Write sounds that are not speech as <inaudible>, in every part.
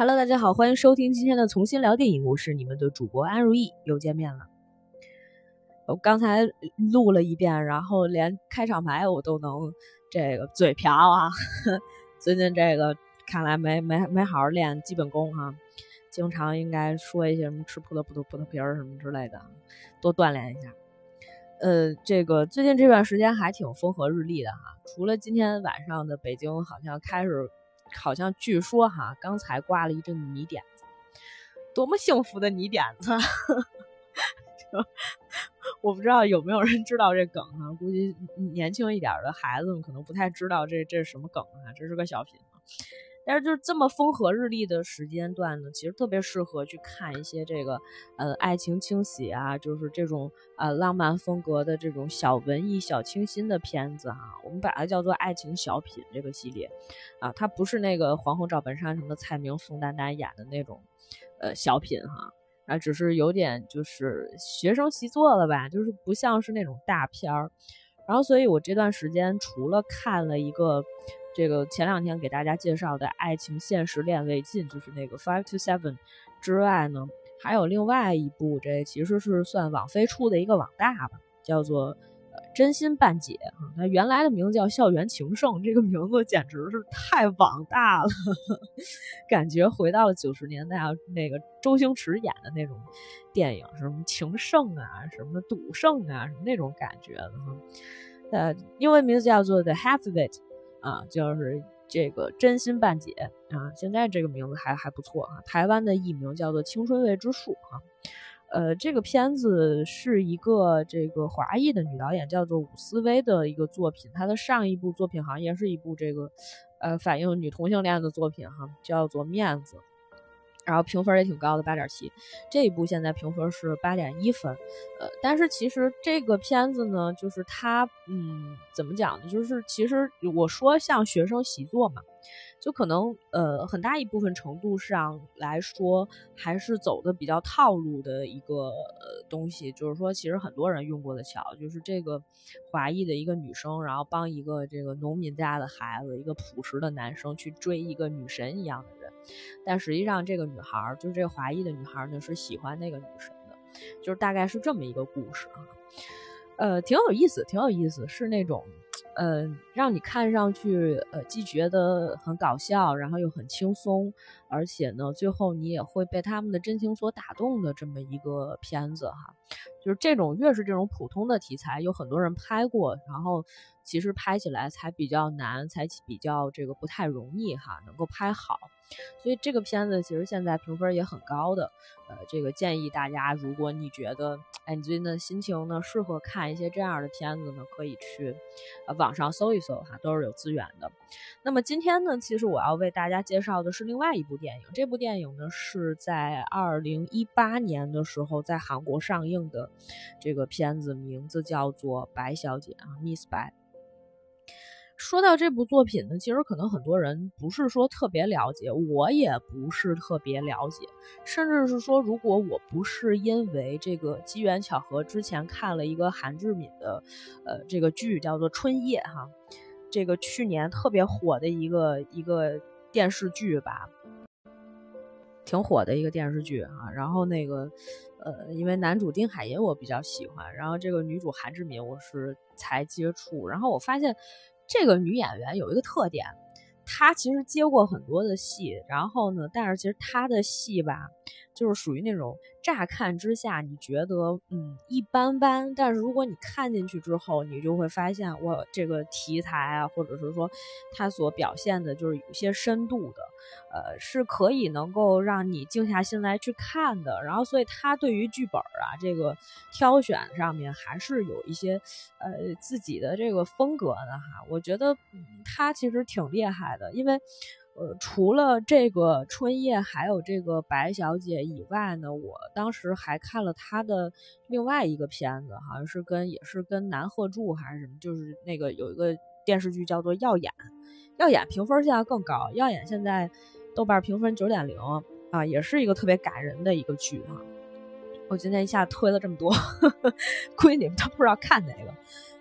Hello，大家好，欢迎收听今天的重新聊电影，我是你们的主播安如意，又见面了。我刚才录了一遍，然后连开场白我都能这个嘴瓢啊。<laughs> 最近这个看来没没没好好练基本功哈，经常应该说一些什么吃葡萄葡萄葡萄皮儿什么之类的，多锻炼一下。呃，这个最近这段时间还挺风和日丽的哈，除了今天晚上的北京好像开始。好像据说哈，刚才刮了一阵泥点子，多么幸福的泥点子！<laughs> 我不知道有没有人知道这梗啊？估计年轻一点的孩子们可能不太知道这这是什么梗啊？这是个小品。但是就是这么风和日丽的时间段呢，其实特别适合去看一些这个呃爱情清喜啊，就是这种呃浪漫风格的这种小文艺小清新的片子哈。我们把它叫做爱情小品这个系列啊，它不是那个黄宏赵本山什么的蔡明宋丹丹演的那种呃小品哈，啊只是有点就是学生习作了吧，就是不像是那种大片儿。然后所以我这段时间除了看了一个。这个前两天给大家介绍的《爱情现实恋未尽》，就是那个 Five to Seven 之外呢，还有另外一部，这其实是算网飞出的一个网大吧，叫做《真心半解》啊。它原来的名字叫《校园情圣》，这个名字简直是太网大了，<laughs> 感觉回到了九十年代那个周星驰演的那种电影，什么情圣啊，什么赌圣啊，什么那种感觉的哈。呃，英文名字叫做《The Half of It》。啊，就是这个真心半解啊，现在这个名字还还不错啊。台湾的艺名叫做《青春未知数》哈，呃，这个片子是一个这个华裔的女导演叫做伍思薇的一个作品，她的上一部作品好像也是一部这个呃反映女同性恋的作品哈，叫做《面子》。然后评分也挺高的，八点七。这一部现在评分是八点一分，呃，但是其实这个片子呢，就是它，嗯，怎么讲呢？就是其实我说像学生习作嘛。就可能呃很大一部分程度上来说，还是走的比较套路的一个呃东西，就是说其实很多人用过的桥，就是这个华裔的一个女生，然后帮一个这个农民家的孩子，一个朴实的男生去追一个女神一样的人，但实际上这个女孩，就是这个华裔的女孩呢，是喜欢那个女神的，就是大概是这么一个故事啊，呃，挺有意思，挺有意思，是那种。呃，让你看上去，呃，既觉得很搞笑，然后又很轻松，而且呢，最后你也会被他们的真情所打动的这么一个片子哈。就是这种越是这种普通的题材，有很多人拍过，然后其实拍起来才比较难，才比较这个不太容易哈，能够拍好。所以这个片子其实现在评分也很高的，呃，这个建议大家，如果你觉得，哎，你最近的心情呢适合看一些这样的片子呢，可以去，呃，网上搜一搜哈，都是有资源的。那么今天呢，其实我要为大家介绍的是另外一部电影，这部电影呢是在二零一八年的时候在韩国上映的，这个片子名字叫做《白小姐》啊，Miss 白。说到这部作品呢，其实可能很多人不是说特别了解，我也不是特别了解，甚至是说，如果我不是因为这个机缘巧合，之前看了一个韩志敏的，呃，这个剧叫做《春夜》哈，这个去年特别火的一个一个电视剧吧，挺火的一个电视剧哈，然后那个，呃，因为男主丁海寅我比较喜欢，然后这个女主韩志敏我是才接触，然后我发现。这个女演员有一个特点，她其实接过很多的戏，然后呢，但是其实她的戏吧，就是属于那种乍看之下你觉得嗯一般般，但是如果你看进去之后，你就会发现我，这个题材啊，或者是说它所表现的，就是有些深度的。呃，是可以能够让你静下心来去看的。然后，所以他对于剧本啊，这个挑选上面还是有一些呃自己的这个风格的哈。我觉得他其实挺厉害的，因为呃，除了这个春夜还有这个白小姐以外呢，我当时还看了她的另外一个片子，好像是跟也是跟南鹤柱还是什么，就是那个有一个电视剧叫做《耀眼》。耀眼评分现在更高，耀眼现在豆瓣评分九点零啊，也是一个特别感人的一个剧啊。我今天一下推了这么多，<laughs> 估计你们都不知道看哪个。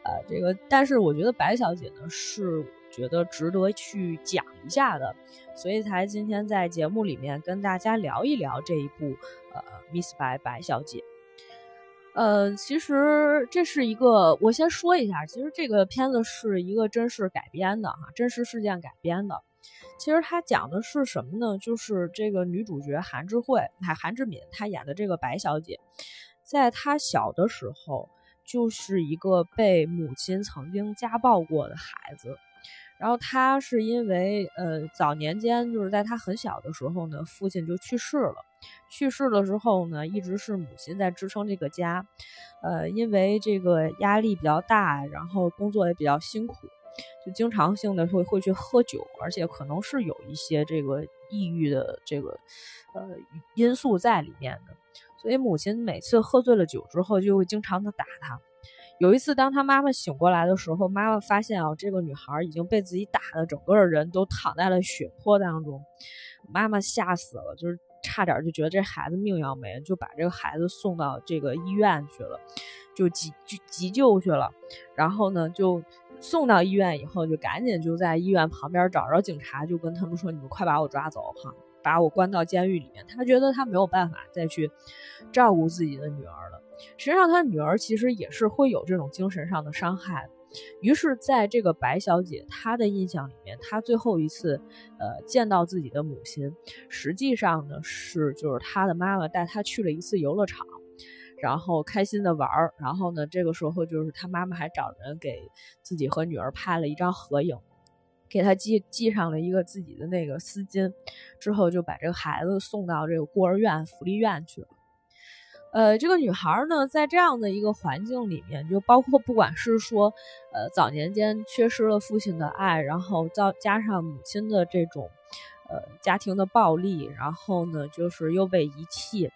呃，这个，但是我觉得白小姐呢是觉得值得去讲一下的，所以才今天在节目里面跟大家聊一聊这一部呃《Miss 白白小姐》。呃，其实这是一个，我先说一下，其实这个片子是一个真实改编的哈，真实事件改编的。其实它讲的是什么呢？就是这个女主角韩智慧，还韩志敏，她演的这个白小姐，在她小的时候，就是一个被母亲曾经家暴过的孩子。然后他是因为呃早年间就是在他很小的时候呢，父亲就去世了。去世了之后呢，一直是母亲在支撑这个家。呃，因为这个压力比较大，然后工作也比较辛苦，就经常性的会会去喝酒，而且可能是有一些这个抑郁的这个呃因素在里面的。所以母亲每次喝醉了酒之后，就会经常的打他。有一次，当他妈妈醒过来的时候，妈妈发现啊，这个女孩已经被自己打的整个人都躺在了血泊当中，妈妈吓死了，就是差点就觉得这孩子命要没了，就把这个孩子送到这个医院去了，就急急急救去了。然后呢，就送到医院以后，就赶紧就在医院旁边找着警察，就跟他们说：“你们快把我抓走哈，把我关到监狱里面。”他觉得他没有办法再去照顾自己的女儿了。实际上，他女儿其实也是会有这种精神上的伤害。于是，在这个白小姐她的印象里面，她最后一次，呃，见到自己的母亲，实际上呢是就是她的妈妈带她去了一次游乐场，然后开心的玩儿。然后呢，这个时候就是她妈妈还找人给自己和女儿拍了一张合影，给她系系上了一个自己的那个丝巾，之后就把这个孩子送到这个孤儿院、福利院去了。呃，这个女孩呢，在这样的一个环境里面，就包括不管是说，呃，早年间缺失了父亲的爱，然后再加上母亲的这种，呃，家庭的暴力，然后呢，就是又被遗弃，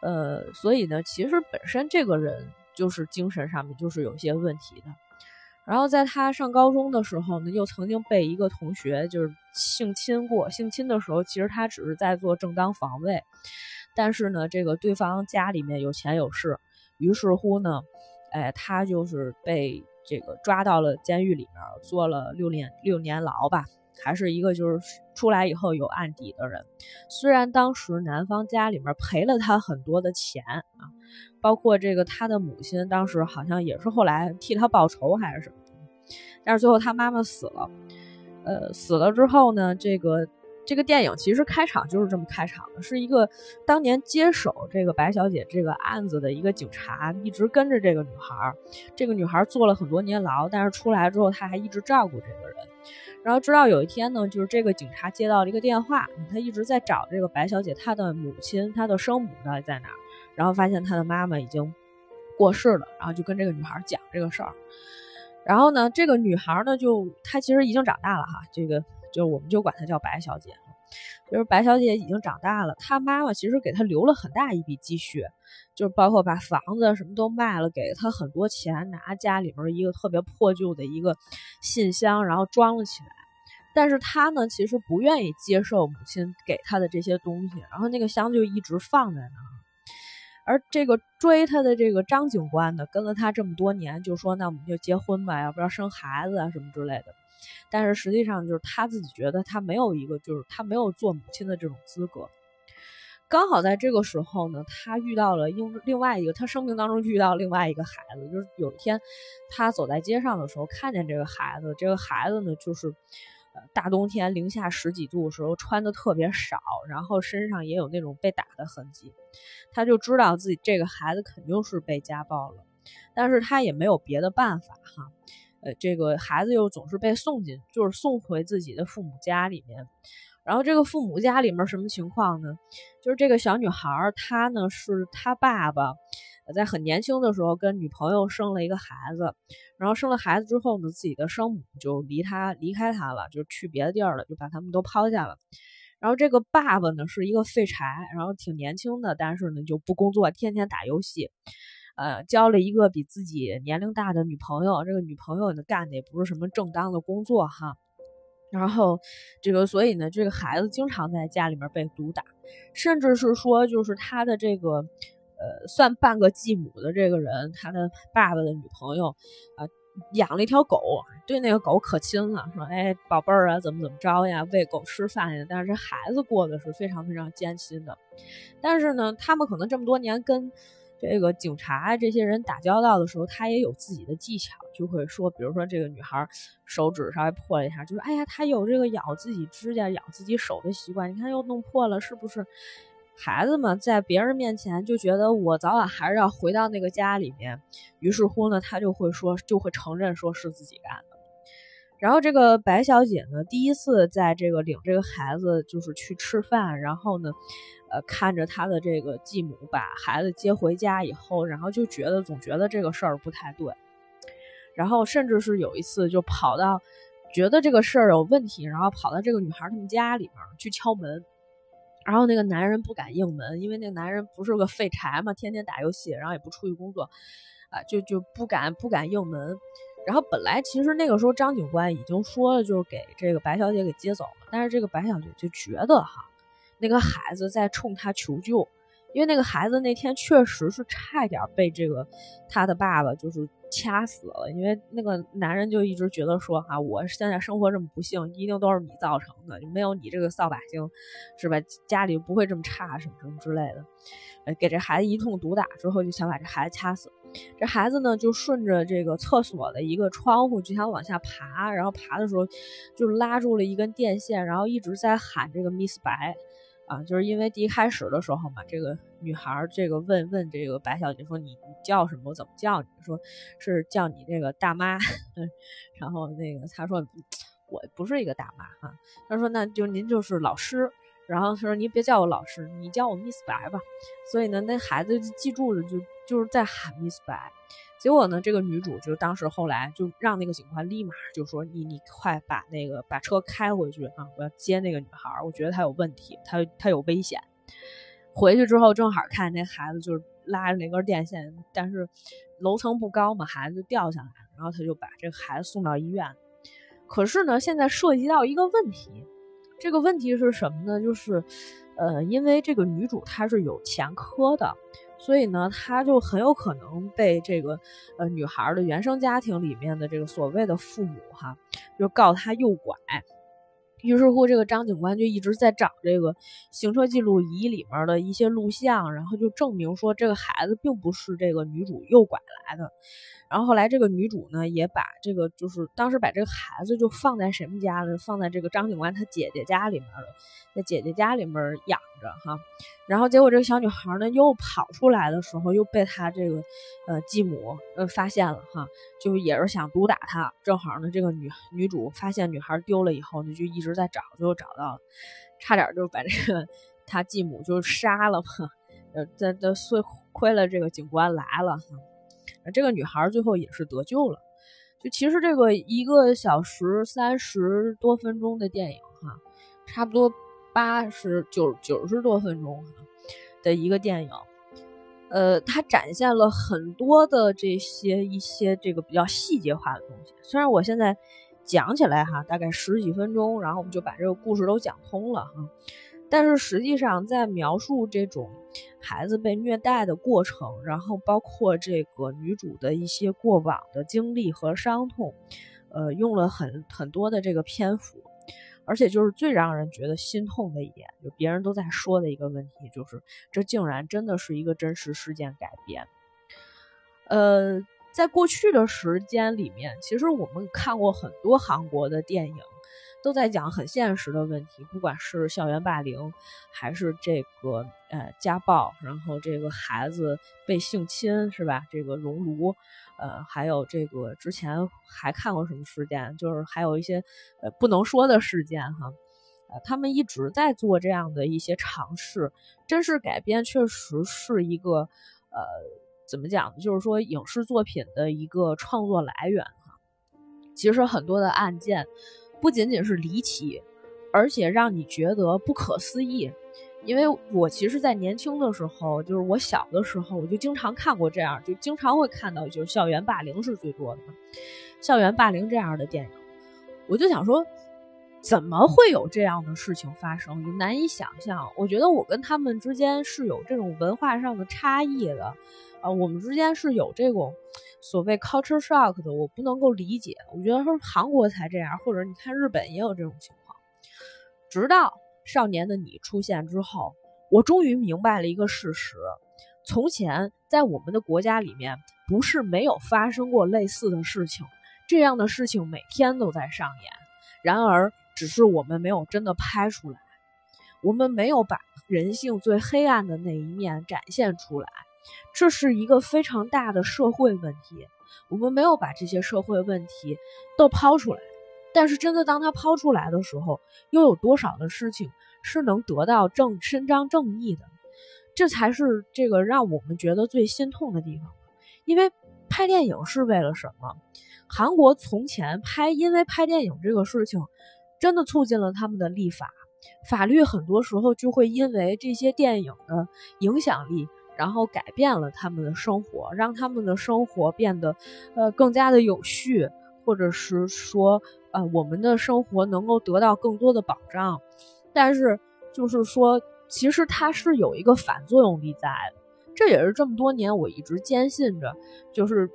呃，所以呢，其实本身这个人就是精神上面就是有些问题的。然后在她上高中的时候呢，又曾经被一个同学就是性侵过，性侵的时候，其实她只是在做正当防卫。但是呢，这个对方家里面有钱有势，于是乎呢，哎，他就是被这个抓到了监狱里面，坐了六年六年牢吧，还是一个就是出来以后有案底的人。虽然当时男方家里面赔了他很多的钱啊，包括这个他的母亲当时好像也是后来替他报仇还是什么，但是最后他妈妈死了，呃，死了之后呢，这个。这个电影其实开场就是这么开场的，是一个当年接手这个白小姐这个案子的一个警察，一直跟着这个女孩儿。这个女孩儿坐了很多年牢，但是出来之后，他还一直照顾这个人。然后直到有一天呢，就是这个警察接到了一个电话，他一直在找这个白小姐她的母亲，她的生母到底在哪儿？然后发现她的妈妈已经过世了，然后就跟这个女孩讲这个事儿。然后呢，这个女孩呢，就她其实已经长大了哈，这个。就我们就管她叫白小姐，就是白小姐已经长大了，她妈妈其实给她留了很大一笔积蓄，就是包括把房子什么都卖了，给她很多钱，拿家里面一个特别破旧的一个信箱，然后装了起来。但是她呢，其实不愿意接受母亲给她的这些东西，然后那个箱就一直放在那儿。而这个追她的这个张警官呢，跟了她这么多年，就说那我们就结婚吧，要不要生孩子啊什么之类的。但是实际上，就是他自己觉得他没有一个，就是他没有做母亲的这种资格。刚好在这个时候呢，他遇到了另另外一个，他生命当中遇到另外一个孩子。就是有一天，他走在街上的时候，看见这个孩子。这个孩子呢，就是呃大冬天零下十几度的时候穿的特别少，然后身上也有那种被打的痕迹。他就知道自己这个孩子肯定是被家暴了，但是他也没有别的办法哈。呃，这个孩子又总是被送进，就是送回自己的父母家里面。然后这个父母家里面什么情况呢？就是这个小女孩，她呢是她爸爸在很年轻的时候跟女朋友生了一个孩子，然后生了孩子之后呢，自己的生母就离他离开他了，就去别的地儿了，就把他们都抛下了。然后这个爸爸呢是一个废柴，然后挺年轻的，但是呢就不工作，天天打游戏。呃，交了一个比自己年龄大的女朋友，这个女朋友呢干的也不是什么正当的工作哈，然后这个所以呢，这个孩子经常在家里面被毒打，甚至是说就是他的这个呃算半个继母的这个人，他的爸爸的女朋友啊，养了一条狗，对那个狗可亲了，说：“哎，宝贝儿啊，怎么怎么着呀？喂狗吃饭呀。”但是这孩子过得是非常非常艰辛的。但是呢，他们可能这么多年跟这个警察这些人打交道的时候，他也有自己的技巧，就会说，比如说这个女孩手指稍微破了一下，就是哎呀，她有这个咬自己指甲、咬自己手的习惯，你看又弄破了，是不是？孩子们在别人面前就觉得我早晚还是要回到那个家里面，于是乎呢，他就会说，就会承认说是自己干的。然后这个白小姐呢，第一次在这个领这个孩子就是去吃饭，然后呢，呃，看着他的这个继母把孩子接回家以后，然后就觉得总觉得这个事儿不太对，然后甚至是有一次就跑到觉得这个事儿有问题，然后跑到这个女孩他们家里面去敲门。然后那个男人不敢应门，因为那男人不是个废柴嘛，天天打游戏，然后也不出去工作，啊，就就不敢不敢应门。然后本来其实那个时候张警官已经说了，就是给这个白小姐给接走了，但是这个白小姐就觉得哈，那个孩子在冲他求救，因为那个孩子那天确实是差点被这个他的爸爸就是。掐死了，因为那个男人就一直觉得说哈，我现在生活这么不幸，一定都是你造成的，就没有你这个扫把星，是吧？家里不会这么差，什么什么之类的。呃，给这孩子一通毒打之后，就想把这孩子掐死。这孩子呢，就顺着这个厕所的一个窗户就想往下爬，然后爬的时候就拉住了一根电线，然后一直在喊这个 Miss 白。啊，就是因为第一开始的时候嘛，这个女孩这个问问这个白小姐说：“你你叫什么？我怎么叫你？”说是叫你这个大妈。<laughs> 然后那个她说：“我不是一个大妈哈。”她说：“那就您就是老师。”然后她说：“您别叫我老师，你叫我 Miss 白吧。”所以呢，那孩子就记住了，就就是在喊 Miss 白。结果呢，这个女主就当时后来就让那个警官立马就说：“你你快把那个把车开回去啊！我要接那个女孩，我觉得她有问题，她她有危险。”回去之后正好看那孩子就是拉着那根电线，但是楼层不高嘛，孩子就掉下来。然后他就把这个孩子送到医院。可是呢，现在涉及到一个问题，这个问题是什么呢？就是，呃，因为这个女主她是有前科的。所以呢，他就很有可能被这个呃女孩的原生家庭里面的这个所谓的父母哈，就告他诱拐。于是乎，这个张警官就一直在找这个行车记录仪里面的一些录像，然后就证明说这个孩子并不是这个女主诱拐来的。然后后来这个女主呢，也把这个就是当时把这个孩子就放在谁们家呢？放在这个张警官他姐姐家里面了，在姐姐家里面养着哈。然后结果这个小女孩呢，又跑出来的时候，又被他这个呃继母呃发现了哈，就也是想毒打她。正好呢，这个女女主发现女孩丢了以后呢，就一直在找，最后找到了，差点就把这个他继母就杀了嘛。呃，这这碎亏了这个警官来了。这个女孩最后也是得救了。就其实这个一个小时三十多分钟的电影哈，差不多八十九九十多分钟的一个电影，呃，它展现了很多的这些一些这个比较细节化的东西。虽然我现在讲起来哈，大概十几分钟，然后我们就把这个故事都讲通了哈。但是实际上，在描述这种孩子被虐待的过程，然后包括这个女主的一些过往的经历和伤痛，呃，用了很很多的这个篇幅，而且就是最让人觉得心痛的一点，就别人都在说的一个问题，就是这竟然真的是一个真实事件改编。呃，在过去的时间里面，其实我们看过很多韩国的电影。都在讲很现实的问题，不管是校园霸凌，还是这个呃家暴，然后这个孩子被性侵，是吧？这个熔炉，呃，还有这个之前还看过什么事件，就是还有一些呃不能说的事件哈，呃，他们一直在做这样的一些尝试，真实改编确实是一个呃怎么讲呢？就是说影视作品的一个创作来源哈。其实很多的案件。不仅仅是离奇，而且让你觉得不可思议。因为我其实，在年轻的时候，就是我小的时候，我就经常看过这样，就经常会看到，就是校园霸凌是最多的，校园霸凌这样的电影。我就想说，怎么会有这样的事情发生？就难以想象。我觉得我跟他们之间是有这种文化上的差异的，啊，我们之间是有这种所谓 culture shock 的，我不能够理解。我觉得说韩国才这样，或者你看日本也有这种情况。直到少年的你出现之后，我终于明白了一个事实：从前在我们的国家里面，不是没有发生过类似的事情，这样的事情每天都在上演。然而，只是我们没有真的拍出来，我们没有把人性最黑暗的那一面展现出来，这是一个非常大的社会问题。我们没有把这些社会问题都抛出来，但是真的当他抛出来的时候，又有多少的事情是能得到正伸张正义的？这才是这个让我们觉得最心痛的地方。因为拍电影是为了什么？韩国从前拍，因为拍电影这个事情。真的促进了他们的立法，法律很多时候就会因为这些电影的影响力，然后改变了他们的生活，让他们的生活变得呃更加的有序，或者是说呃我们的生活能够得到更多的保障。但是就是说，其实它是有一个反作用力在的，这也是这么多年我一直坚信着，就是。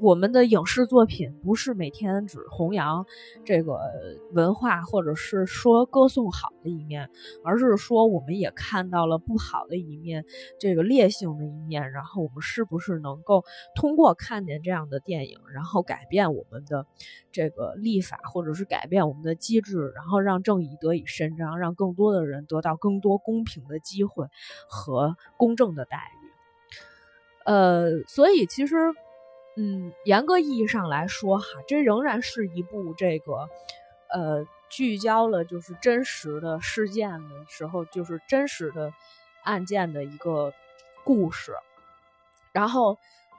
我们的影视作品不是每天只弘扬这个文化，或者是说歌颂好的一面，而是说我们也看到了不好的一面，这个劣性的一面。然后我们是不是能够通过看见这样的电影，然后改变我们的这个立法，或者是改变我们的机制，然后让正义得以伸张，让更多的人得到更多公平的机会和公正的待遇？呃，所以其实。嗯，严格意义上来说，哈，这仍然是一部这个，呃，聚焦了就是真实的事件的时候，就是真实的案件的一个故事。然后，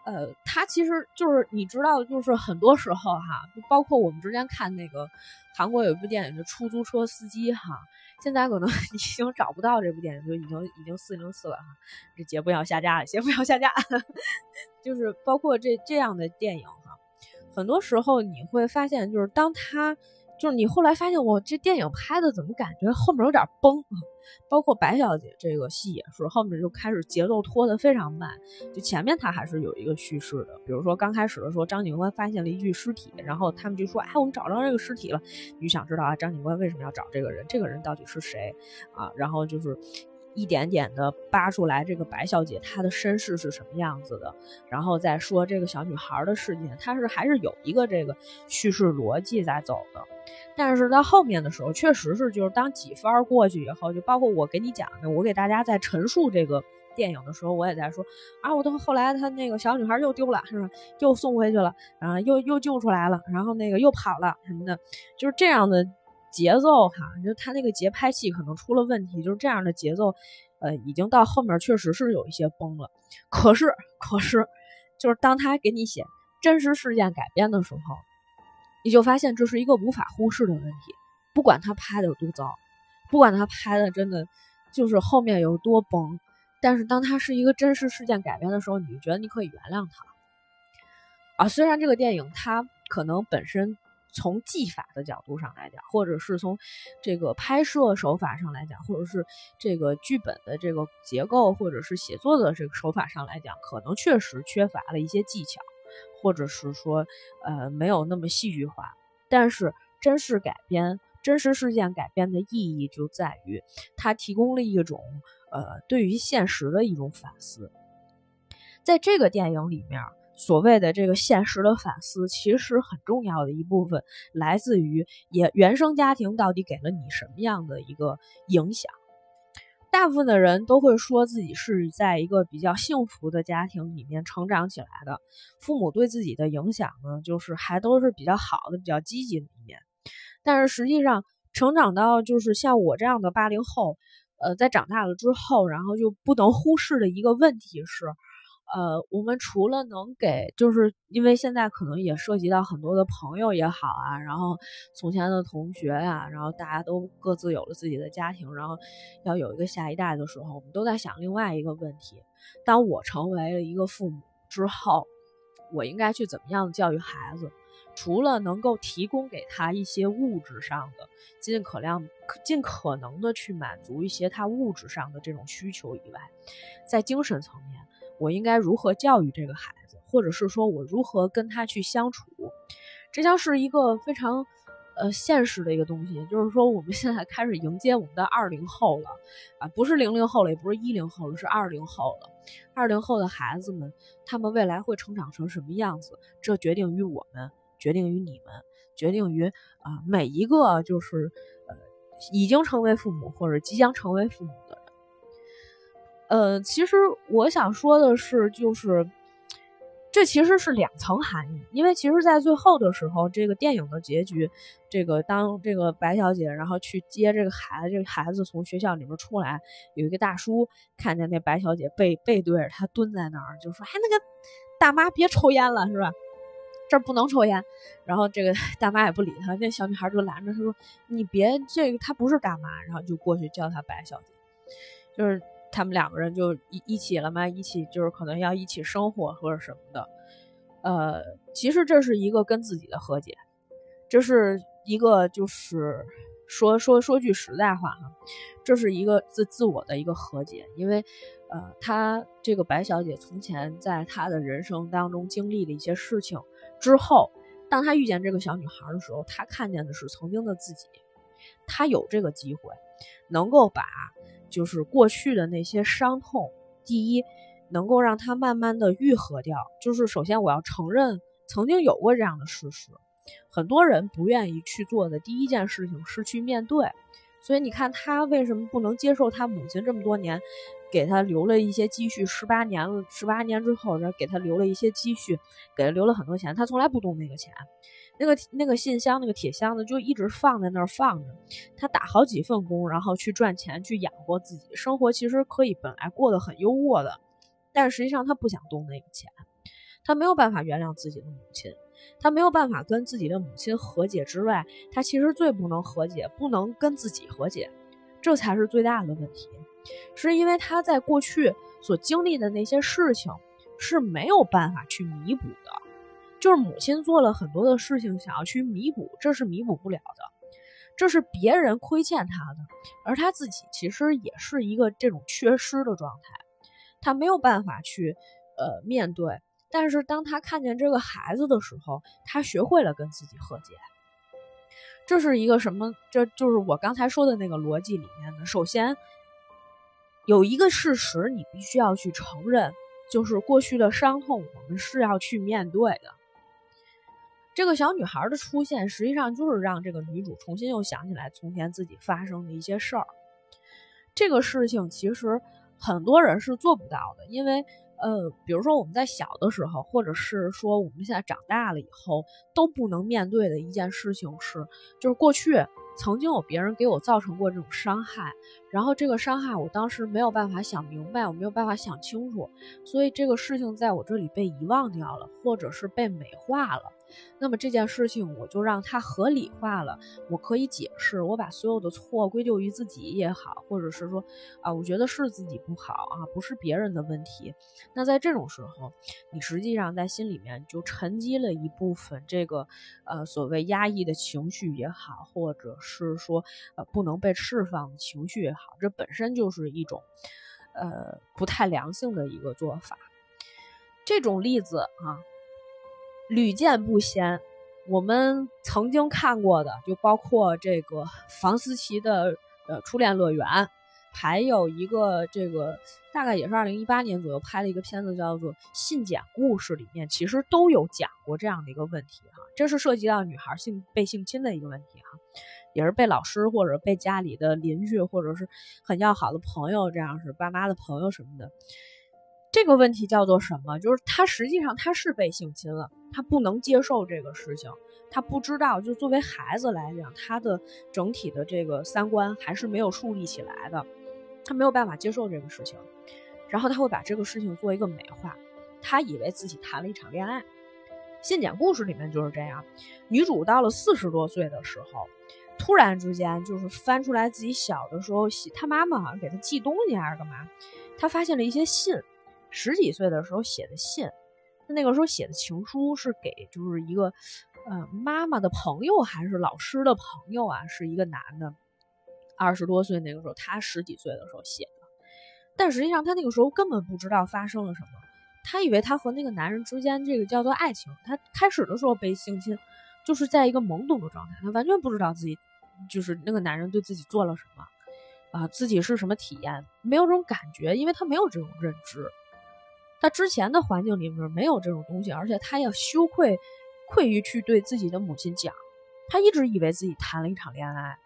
呃，他其实就是你知道，就是很多时候哈，包括我们之前看那个韩国有一部电影叫《出租车司机》哈。现在可能 <laughs> 已经找不到这部电影，就已经已经四零四了哈。这节目要下架了，节目要下架。<laughs> 就是包括这这样的电影哈，很多时候你会发现，就是当他。就是你后来发现，我这电影拍的怎么感觉后面有点崩？包括白小姐这个戏也是，后面就开始节奏拖得非常慢。就前面他还是有一个叙事的，比如说刚开始的时候，张警官发现了一具尸体，然后他们就说：“哎，我们找到这个尸体了。”你就想知道啊，张警官为什么要找这个人？这个人到底是谁啊？然后就是。一点点的扒出来这个白小姐她的身世是什么样子的，然后再说这个小女孩的事件，她是还是有一个这个叙事逻辑在走的。但是到后面的时候，确实是就是当几番过去以后，就包括我给你讲的，我给大家在陈述这个电影的时候，我也在说啊，我都后来她那个小女孩又丢了，是吧？又送回去了，然后又又救出来了，然后那个又跑了什么的，就是这样的。节奏哈，就他那个节拍器可能出了问题，就是这样的节奏，呃，已经到后面确实是有一些崩了。可是，可是，就是当他给你写真实事件改编的时候，你就发现这是一个无法忽视的问题。不管他拍的有多糟，不管他拍的真的就是后面有多崩，但是当他是一个真实事件改编的时候，你就觉得你可以原谅他。啊，虽然这个电影它可能本身。从技法的角度上来讲，或者是从这个拍摄手法上来讲，或者是这个剧本的这个结构，或者是写作的这个手法上来讲，可能确实缺乏了一些技巧，或者是说，呃，没有那么戏剧化。但是真实改编、真实事件改编的意义就在于，它提供了一种呃对于现实的一种反思。在这个电影里面。所谓的这个现实的反思，其实很重要的一部分来自于也原生家庭到底给了你什么样的一个影响。大部分的人都会说自己是在一个比较幸福的家庭里面成长起来的，父母对自己的影响呢，就是还都是比较好的、比较积极的一面。但是实际上，成长到就是像我这样的八零后，呃，在长大了之后，然后就不能忽视的一个问题是。呃，我们除了能给，就是因为现在可能也涉及到很多的朋友也好啊，然后从前的同学呀，然后大家都各自有了自己的家庭，然后要有一个下一代的时候，我们都在想另外一个问题：当我成为了一个父母之后，我应该去怎么样教育孩子？除了能够提供给他一些物质上的，尽可量、尽可能的去满足一些他物质上的这种需求以外，在精神层面，我应该如何教育这个孩子，或者是说我如何跟他去相处，这将是一个非常。呃，现实的一个东西，就是说，我们现在开始迎接我们的二零后了，啊，不是零零后了，也不是一零后了，是二零后了。二零后的孩子们，他们未来会成长成什么样子？这决定于我们，决定于你们，决定于啊每一个就是呃已经成为父母或者即将成为父母的。呃，其实我想说的是，就是。这其实是两层含义，因为其实，在最后的时候，这个电影的结局，这个当这个白小姐然后去接这个孩子，这个孩子从学校里面出来，有一个大叔看见那白小姐背背对着他蹲在那儿，就说：“哎，那个大妈别抽烟了，是吧？这不能抽烟。”然后这个大妈也不理他，那小女孩就拦着他说：“你别这个，她不是大妈。”然后就过去叫她白小姐，就是。他们两个人就一一起了嘛，一起就是可能要一起生活或者什么的，呃，其实这是一个跟自己的和解，这是一个就是说说说句实在话哈，这是一个自自我的一个和解，因为呃，她这个白小姐从前在她的人生当中经历了一些事情之后，当她遇见这个小女孩的时候，她看见的是曾经的自己，她有这个机会能够把。就是过去的那些伤痛，第一，能够让他慢慢的愈合掉。就是首先我要承认曾经有过这样的事实，很多人不愿意去做的第一件事情是去面对。所以你看他为什么不能接受他母亲这么多年给他留了一些积蓄，十八年了，十八年之后，然后给他留了一些积蓄，给他留了很多钱，他从来不动那个钱。那个那个信箱，那个铁箱子就一直放在那儿放着。他打好几份工，然后去赚钱，去养活自己，生活其实可以本来过得很优渥的，但实际上他不想动那个钱，他没有办法原谅自己的母亲，他没有办法跟自己的母亲和解之外，他其实最不能和解，不能跟自己和解，这才是最大的问题，是因为他在过去所经历的那些事情是没有办法去弥补的。就是母亲做了很多的事情，想要去弥补，这是弥补不了的，这是别人亏欠他的，而他自己其实也是一个这种缺失的状态，他没有办法去呃面对。但是当他看见这个孩子的时候，他学会了跟自己和解。这是一个什么？这就是我刚才说的那个逻辑里面的。首先，有一个事实你必须要去承认，就是过去的伤痛，我们是要去面对的。这个小女孩的出现，实际上就是让这个女主重新又想起来从前自己发生的一些事儿。这个事情其实很多人是做不到的，因为呃，比如说我们在小的时候，或者是说我们现在长大了以后，都不能面对的一件事情是，就是过去曾经有别人给我造成过这种伤害，然后这个伤害我当时没有办法想明白，我没有办法想清楚，所以这个事情在我这里被遗忘掉了，或者是被美化了。那么这件事情我就让它合理化了，我可以解释，我把所有的错归咎于自己也好，或者是说啊，我觉得是自己不好啊，不是别人的问题。那在这种时候，你实际上在心里面就沉积了一部分这个呃所谓压抑的情绪也好，或者是说呃不能被释放的情绪也好，这本身就是一种呃不太良性的一个做法。这种例子啊。屡见不鲜，我们曾经看过的就包括这个房思琪的呃初恋乐园，还有一个这个大概也是二零一八年左右拍了一个片子叫做《信简故事》，里面其实都有讲过这样的一个问题哈，这是涉及到女孩性被性侵的一个问题哈，也是被老师或者被家里的邻居或者是很要好的朋友这样是爸妈的朋友什么的。这个问题叫做什么？就是他实际上他是被性侵了，他不能接受这个事情，他不知道，就作为孩子来讲，他的整体的这个三观还是没有树立起来的，他没有办法接受这个事情，然后他会把这个事情做一个美化，他以为自己谈了一场恋爱。信简故事里面就是这样，女主到了四十多岁的时候，突然之间就是翻出来自己小的时候写，他妈妈好像给他寄东西还是干嘛，他发现了一些信。十几岁的时候写的信，他那个时候写的情书是给就是一个，呃，妈妈的朋友还是老师的朋友啊，是一个男的，二十多岁那个时候，他十几岁的时候写的。但实际上，他那个时候根本不知道发生了什么，他以为他和那个男人之间这个叫做爱情。他开始的时候被性侵，就是在一个懵懂的状态，他完全不知道自己就是那个男人对自己做了什么啊，自己是什么体验，没有这种感觉，因为他没有这种认知。他之前的环境里面没有这种东西，而且他也羞愧。愧于去对自己的母亲讲，他一直以为自己谈了一场恋爱，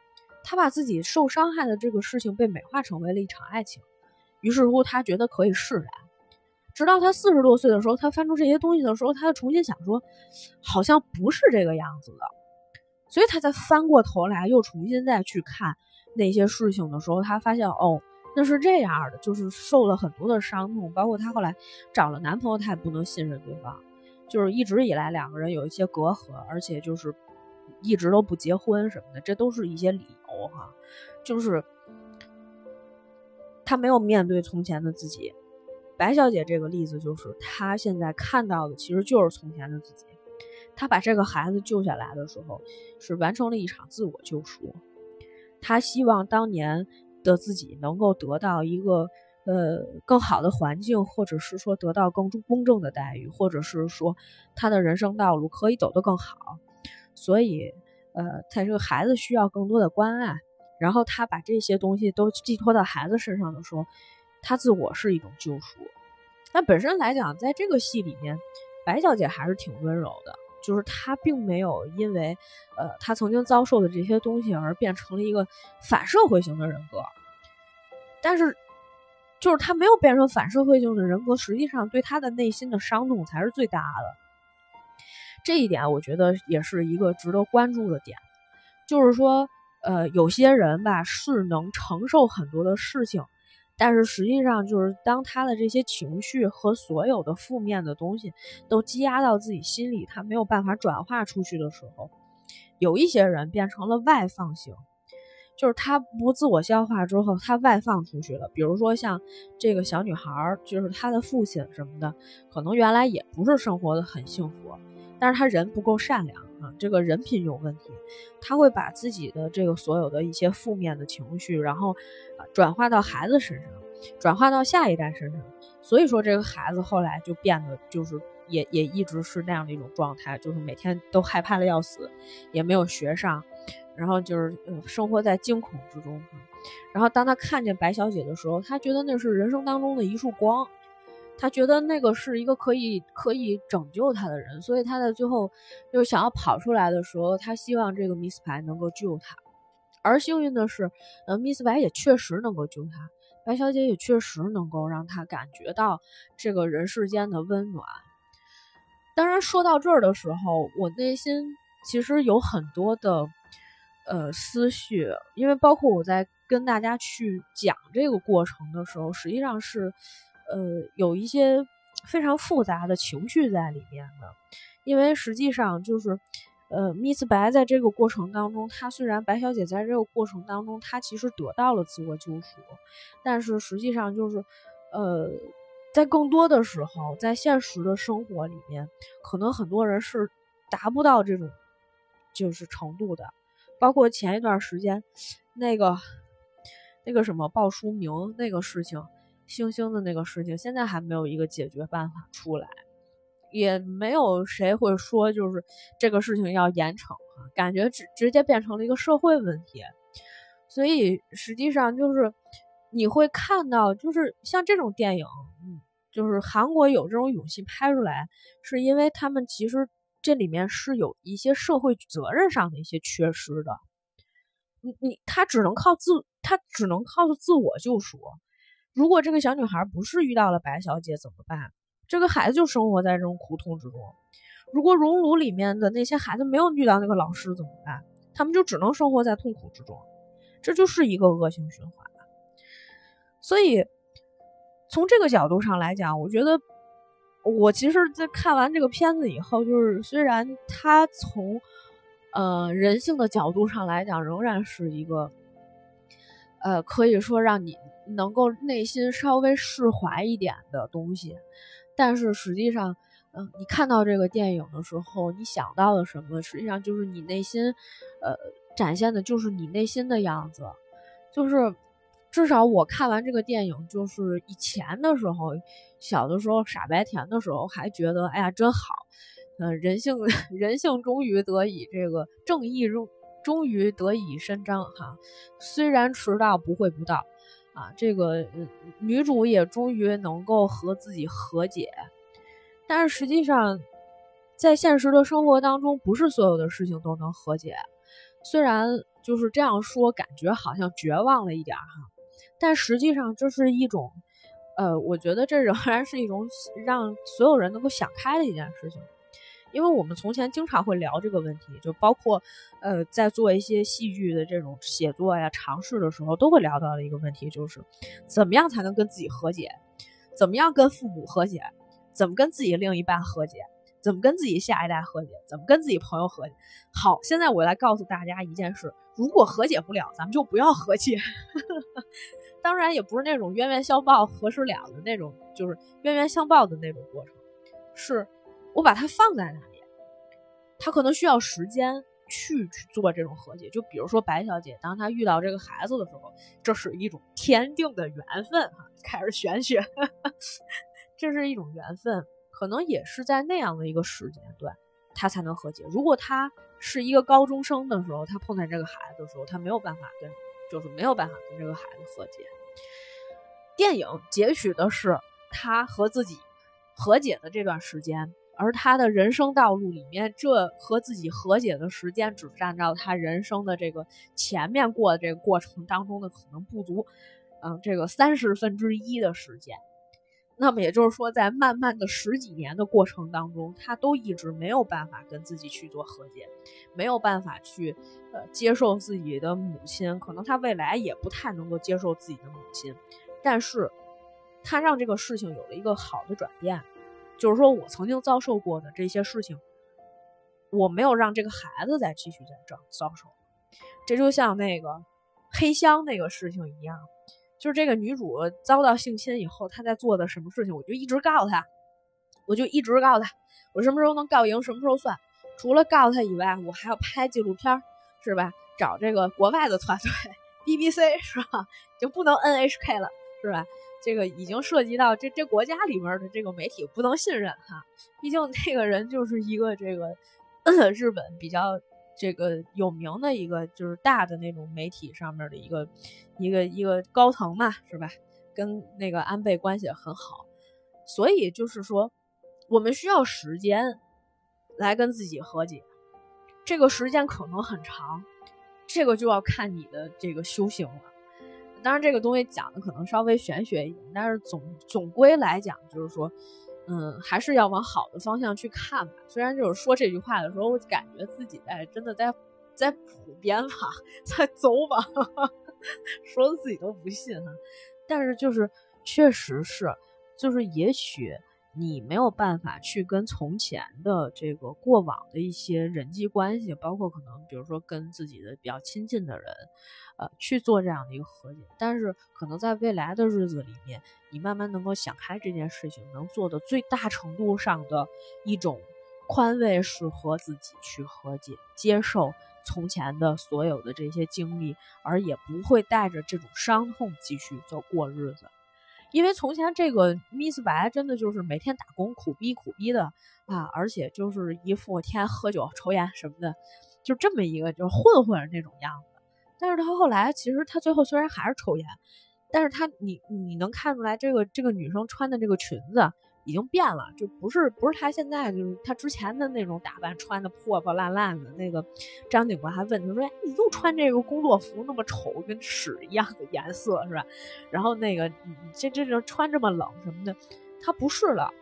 他把自己受伤害的这个事情被美化成为了一场爱情，于是乎他觉得可以释然。直到他四十多岁的时候，他翻出这些东西的时候，他又重新想说，好像不是这个样子的，所以他才翻过头来又重新再去看那些事情的时候，他发现哦，那是这样的，就是受了很多的伤痛，包括她后来找了男朋友，她也不能信任对方。就是一直以来两个人有一些隔阂，而且就是一直都不结婚什么的，这都是一些理由哈。就是她没有面对从前的自己。白小姐这个例子就是，她现在看到的其实就是从前的自己。她把这个孩子救下来的时候，是完成了一场自我救赎。她希望当年的自己能够得到一个。呃，更好的环境，或者是说得到更公正的待遇，或者是说他的人生道路可以走得更好。所以，呃，他这个孩子需要更多的关爱。然后他把这些东西都寄托到孩子身上的时候，他自我是一种救赎。但本身来讲，在这个戏里面，白小姐还是挺温柔的，就是他并没有因为呃他曾经遭受的这些东西而变成了一个反社会型的人格。但是。就是他没有变成反社会性的人格，实际上对他的内心的伤痛才是最大的。这一点我觉得也是一个值得关注的点。就是说，呃，有些人吧是能承受很多的事情，但是实际上就是当他的这些情绪和所有的负面的东西都积压到自己心里，他没有办法转化出去的时候，有一些人变成了外放型。就是他不自我消化之后，他外放出去了。比如说像这个小女孩，就是她的父亲什么的，可能原来也不是生活的很幸福，但是他人不够善良这个人品有问题，他会把自己的这个所有的一些负面的情绪，然后转化到孩子身上，转化到下一代身上。所以说这个孩子后来就变得就是也也一直是那样的一种状态，就是每天都害怕的要死，也没有学上。然后就是，生活在惊恐之中。然后当他看见白小姐的时候，他觉得那是人生当中的一束光，他觉得那个是一个可以可以拯救他的人，所以他在最后就是想要跑出来的时候，他希望这个 Miss 白能够救他。而幸运的是，呃，Miss 白也确实能够救他，白小姐也确实能够让他感觉到这个人世间的温暖。当然，说到这儿的时候，我内心其实有很多的。呃，思绪，因为包括我在跟大家去讲这个过程的时候，实际上是，呃，有一些非常复杂的情绪在里面的。因为实际上就是，呃，Miss 白在这个过程当中，她虽然白小姐在这个过程当中，她其实得到了自我救赎，但是实际上就是，呃，在更多的时候，在现实的生活里面，可能很多人是达不到这种就是程度的。包括前一段时间，那个那个什么鲍书明那个事情，星星的那个事情，现在还没有一个解决办法出来，也没有谁会说就是这个事情要严惩啊，感觉直直接变成了一个社会问题。所以实际上就是你会看到，就是像这种电影，嗯，就是韩国有这种勇气拍出来，是因为他们其实。这里面是有一些社会责任上的一些缺失的，你你他只能靠自他只能靠自我救赎。如果这个小女孩不是遇到了白小姐怎么办？这个孩子就生活在这种苦痛之中。如果熔炉里面的那些孩子没有遇到那个老师怎么办？他们就只能生活在痛苦之中，这就是一个恶性循环。所以从这个角度上来讲，我觉得。我其实，在看完这个片子以后，就是虽然它从呃人性的角度上来讲，仍然是一个呃可以说让你能够内心稍微释怀一点的东西，但是实际上，嗯，你看到这个电影的时候，你想到了什么？实际上就是你内心，呃，展现的就是你内心的样子。就是至少我看完这个电影，就是以前的时候，小的时候傻白甜的时候，还觉得哎呀真好，嗯，人性 <laughs> 人性终于得以这个正义终终于得以伸张哈，虽然迟到不会不到啊，这个女主也终于能够和自己和解。但是实际上，在现实的生活当中，不是所有的事情都能和解。虽然就是这样说，感觉好像绝望了一点哈，但实际上这是一种，呃，我觉得这仍然是一种让所有人能够想开的一件事情。因为我们从前经常会聊这个问题，就包括呃，在做一些戏剧的这种写作呀、尝试的时候，都会聊到的一个问题，就是怎么样才能跟自己和解，怎么样跟父母和解。怎么跟自己另一半和解？怎么跟自己下一代和解？怎么跟自己朋友和解？好，现在我来告诉大家一件事：如果和解不了，咱们就不要和解。<laughs> 当然，也不是那种冤冤相报何时了的那种，就是冤冤相报的那种过程。是我把它放在那里，他可能需要时间去去做这种和解。就比如说白小姐，当她遇到这个孩子的时候，这是一种天定的缘分哈，开始玄学。<laughs> 这是一种缘分，可能也是在那样的一个时间段，他才能和解。如果他是一个高中生的时候，他碰见这个孩子的时候，他没有办法跟，就是没有办法跟这个孩子和解。电影截取的是他和自己和解的这段时间，而他的人生道路里面，这和自己和解的时间只占到他人生的这个前面过的这个过程当中的可能不足，嗯，这个三十分之一的时间。那么也就是说，在慢慢的十几年的过程当中，他都一直没有办法跟自己去做和解，没有办法去呃接受自己的母亲，可能他未来也不太能够接受自己的母亲。但是，他让这个事情有了一个好的转变，就是说我曾经遭受过的这些事情，我没有让这个孩子再继续再遭遭受。这就像那个黑箱那个事情一样。就是这个女主遭到性侵以后，她在做的什么事情，我就一直告她，我就一直告她，我什么时候能告赢，什么时候算。除了告她以外，我还要拍纪录片，是吧？找这个国外的团队，<laughs> BBC 是吧？就不能 NHK 了，是吧？这个已经涉及到这这国家里面的这个媒体不能信任哈，毕竟那个人就是一个这个 <clears throat> 日本比较。这个有名的一个就是大的那种媒体上面的一个一个一个高层嘛，是吧？跟那个安倍关系很好，所以就是说，我们需要时间来跟自己和解。这个时间可能很长，这个就要看你的这个修行了。当然，这个东西讲的可能稍微玄学一点，但是总总归来讲，就是说。嗯，还是要往好的方向去看吧。虽然就是说这句话的时候，我感觉自己在真的在在普遍吧，在走吧，<laughs> 说的自己都不信哈。但是就是确实是，就是也许你没有办法去跟从前的这个过往的一些人际关系，包括可能比如说跟自己的比较亲近的人。呃，去做这样的一个和解，但是可能在未来的日子里面，你慢慢能够想开这件事情，能做的最大程度上的一种宽慰是和自己去和解，接受从前的所有的这些经历，而也不会带着这种伤痛继续走过日子。因为从前这个 Miss 白真的就是每天打工苦逼苦逼的啊，而且就是一副天天喝酒抽烟什么的，就这么一个就是混混那种样子。但是她后来，其实她最后虽然还是抽烟，但是她你你能看出来，这个这个女生穿的这个裙子已经变了，就不是不是他现在就是他之前的那种打扮，穿的破破烂烂的。那个张警官还问他说：“哎，你又穿这个工作服那么丑，跟屎一样的颜色是吧？”然后那个你这这这穿这么冷什么的，他不是了，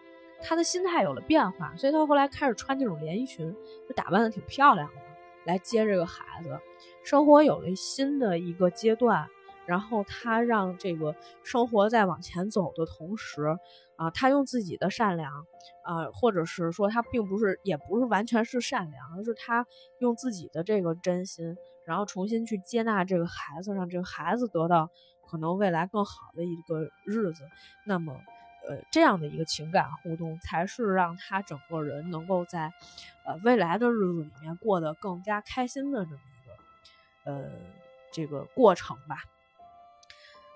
他的心态有了变化，所以他后来开始穿这种连衣裙，就打扮的挺漂亮的，来接这个孩子。生活有了新的一个阶段，然后他让这个生活在往前走的同时，啊，他用自己的善良，啊，或者是说他并不是，也不是完全是善良，而是他用自己的这个真心，然后重新去接纳这个孩子，让这个孩子得到可能未来更好的一个日子。那么，呃这样的一个情感互动，才是让他整个人能够在呃未来的日子里面过得更加开心的这么一个呃这个过程吧。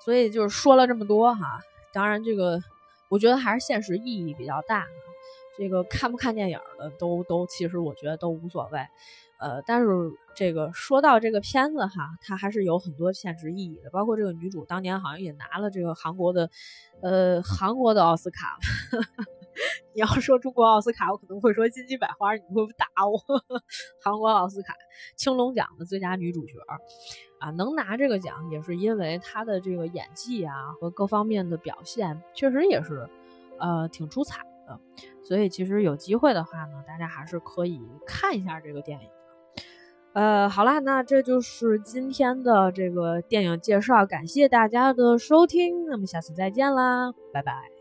所以就是说了这么多哈，当然这个我觉得还是现实意义比较大。这个看不看电影的都都其实我觉得都无所谓。呃，但是这个说到这个片子哈，它还是有很多现实意义的，包括这个女主当年好像也拿了这个韩国的，呃，韩国的奥斯卡。<laughs> 你要说中国奥斯卡，我可能会说金鸡百花，你会不打我？<laughs> 韩国奥斯卡青龙奖的最佳女主角啊，能拿这个奖也是因为她的这个演技啊和各方面的表现，确实也是呃挺出彩的。所以其实有机会的话呢，大家还是可以看一下这个电影。呃，好啦，那这就是今天的这个电影介绍，感谢大家的收听，那么下次再见啦，拜拜。